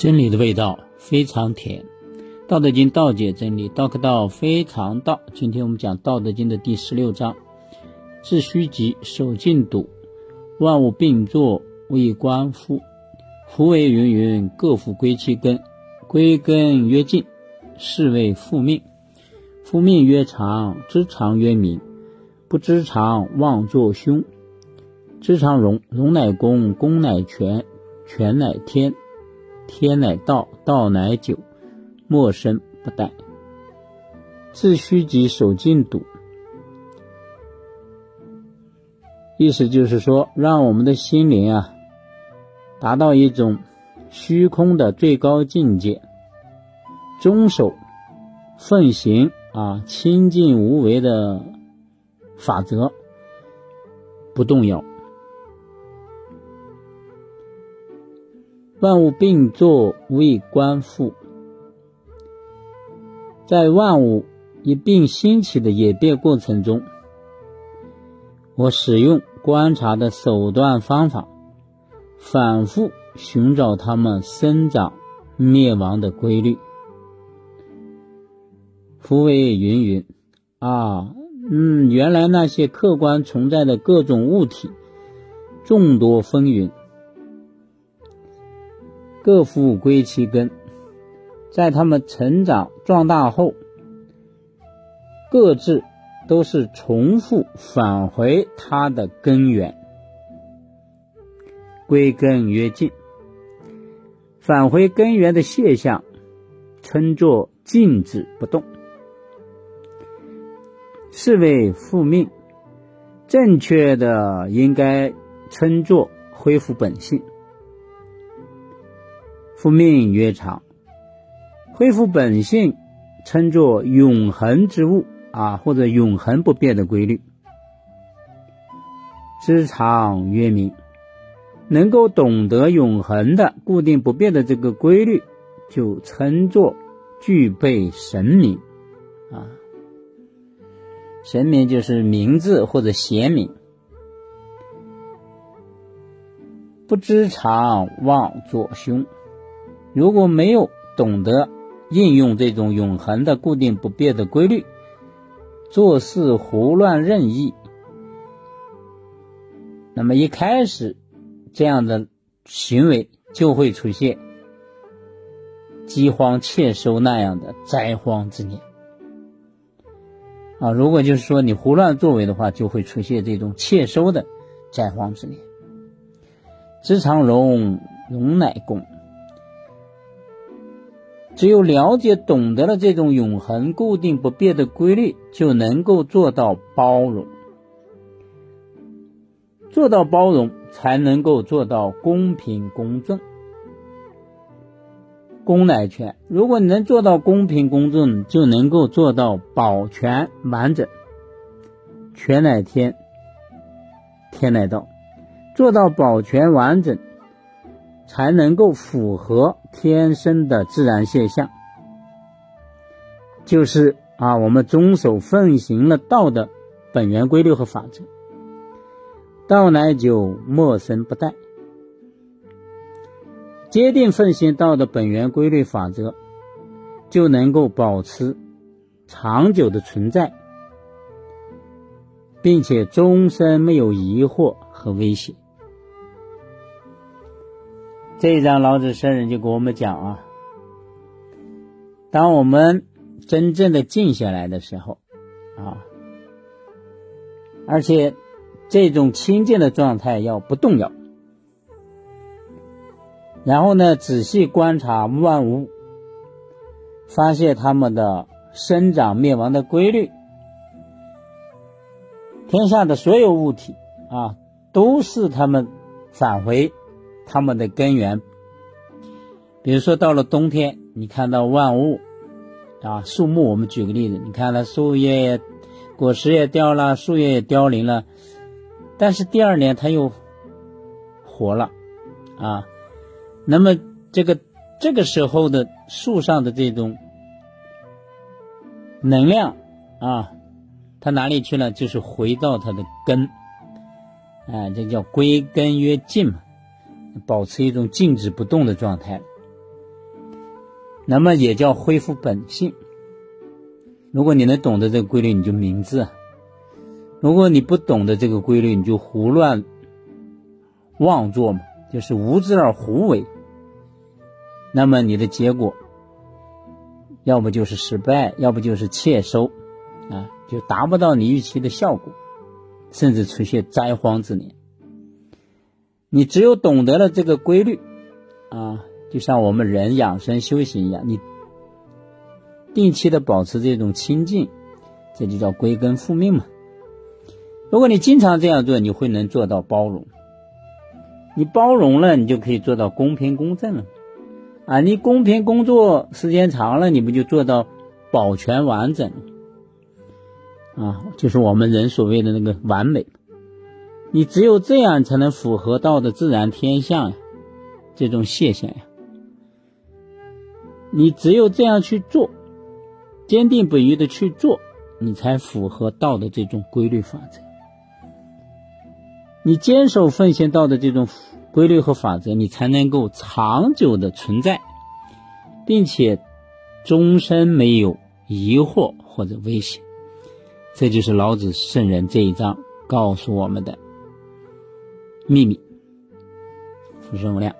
真理的味道非常甜，《道德经》道解真理，道可道非常道。今天我们讲《道德经》的第十六章：致虚极，守静笃，万物并作，无以观复。夫为芸芸，各复归其根。归根曰静，是谓复命。复命曰长，知常曰明。不知常，妄作凶。知常容，容乃公，公乃全，全乃天。天乃道，道乃久，莫生不殆。自虚极，守静笃。意思就是说，让我们的心灵啊，达到一种虚空的最高境界，遵守、奉行啊清净无为的法则，不动摇。万物并作，无以观复。在万物一并兴起的演变过程中，我使用观察的手段方法，反复寻找它们生长、灭亡的规律。夫为云云啊，嗯，原来那些客观存在的各种物体，众多纷纭。各复归其根，在他们成长壮大后，各自都是重复返回它的根源。归根曰静，返回根源的现象称作静止不动，是为复命。正确的应该称作恢复本性。复命曰长，恢复本性，称作永恒之物啊，或者永恒不变的规律。知常曰明，能够懂得永恒的、固定不变的这个规律，就称作具备神明啊。神明就是名字或者贤明。不知常，妄作凶。如果没有懂得应用这种永恒的、固定不变的规律，做事胡乱任意，那么一开始这样的行为就会出现饥荒欠收那样的灾荒之年啊！如果就是说你胡乱作为的话，就会出现这种欠收的灾荒之年。知常容，容乃公。只有了解、懂得了这种永恒、固定、不变的规律，就能够做到包容。做到包容，才能够做到公平公正。公乃全，如果你能做到公平公正，就能够做到保全完整。全乃天，天乃道，做到保全完整。才能够符合天生的自然现象，就是啊，我们遵守奉行了道的本源规律和法则，道乃久，莫生不殆。坚定奉行道的本源规律法则，就能够保持长久的存在，并且终身没有疑惑和危险。这一章老子圣人就给我们讲啊，当我们真正的静下来的时候，啊，而且这种清净的状态要不动摇，然后呢，仔细观察万物，发现它们的生长灭亡的规律，天下的所有物体啊，都是它们返回。它们的根源，比如说到了冬天，你看到万物啊，树木，我们举个例子，你看它树叶、果实也掉了，树叶也凋零了，但是第二年它又活了啊。那么这个这个时候的树上的这种能量啊，它哪里去了？就是回到它的根，哎，这叫归根曰静嘛。保持一种静止不动的状态。那么也叫恢复本性。如果你能懂得这个规律，你就明智；如果你不懂得这个规律，你就胡乱妄做嘛，就是无知而胡为。那么你的结果，要不就是失败，要不就是窃收，啊，就达不到你预期的效果，甚至出现灾荒之年。你只有懂得了这个规律，啊，就像我们人养生修行一样，你。定期的保持这种清净，这就叫归根复命嘛。如果你经常这样做，你会能做到包容。你包容了，你就可以做到公平公正了。啊，你公平工作时间长了，你不就做到保全完整？啊，就是我们人所谓的那个完美。你只有这样，才能符合道的自然天象呀，这种现象呀。你只有这样去做。坚定不移的去做，你才符合道的这种规律法则。你坚守奉献道的这种规律和法则，你才能够长久的存在，并且终身没有疑惑或者危险。这就是老子圣人这一章告诉我们的秘密。任务量。